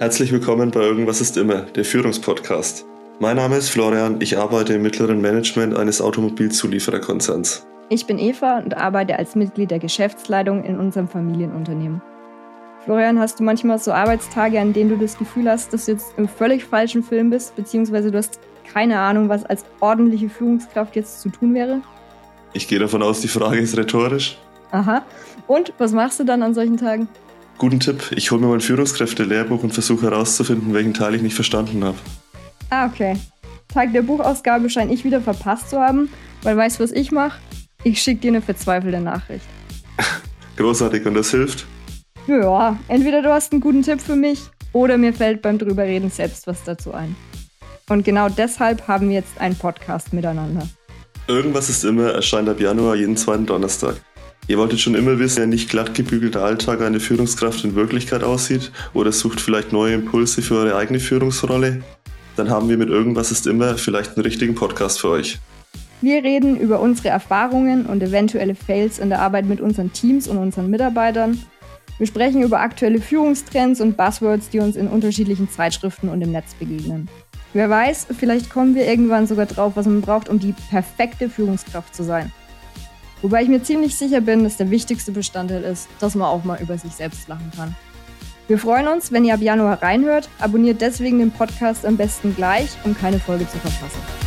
Herzlich willkommen bei Irgendwas ist immer, der Führungspodcast. Mein Name ist Florian, ich arbeite im mittleren Management eines Automobilzuliefererkonzerns. Ich bin Eva und arbeite als Mitglied der Geschäftsleitung in unserem Familienunternehmen. Florian, hast du manchmal so Arbeitstage, an denen du das Gefühl hast, dass du jetzt im völlig falschen Film bist, beziehungsweise du hast keine Ahnung, was als ordentliche Führungskraft jetzt zu tun wäre? Ich gehe davon aus, die Frage ist rhetorisch. Aha. Und was machst du dann an solchen Tagen? Guten Tipp, ich hole mir mein Führungskräfte-Lehrbuch und versuche herauszufinden, welchen Teil ich nicht verstanden habe. Ah, okay. Tag der Buchausgabe scheine ich wieder verpasst zu haben, weil weißt du, was ich mache? Ich schicke dir eine verzweifelte Nachricht. Großartig und das hilft? Ja, entweder du hast einen guten Tipp für mich oder mir fällt beim drüberreden selbst was dazu ein. Und genau deshalb haben wir jetzt einen Podcast miteinander. Irgendwas ist immer erscheint ab Januar jeden zweiten Donnerstag. Ihr wolltet schon immer wissen, wie ein nicht glatt gebügelter Alltag eine Führungskraft in Wirklichkeit aussieht oder sucht vielleicht neue Impulse für eure eigene Führungsrolle? Dann haben wir mit Irgendwas ist immer vielleicht einen richtigen Podcast für euch. Wir reden über unsere Erfahrungen und eventuelle Fails in der Arbeit mit unseren Teams und unseren Mitarbeitern. Wir sprechen über aktuelle Führungstrends und Buzzwords, die uns in unterschiedlichen Zeitschriften und im Netz begegnen. Wer weiß, vielleicht kommen wir irgendwann sogar drauf, was man braucht, um die perfekte Führungskraft zu sein. Wobei ich mir ziemlich sicher bin, dass der wichtigste Bestandteil ist, dass man auch mal über sich selbst lachen kann. Wir freuen uns, wenn ihr ab Januar reinhört. Abonniert deswegen den Podcast am besten gleich, um keine Folge zu verpassen.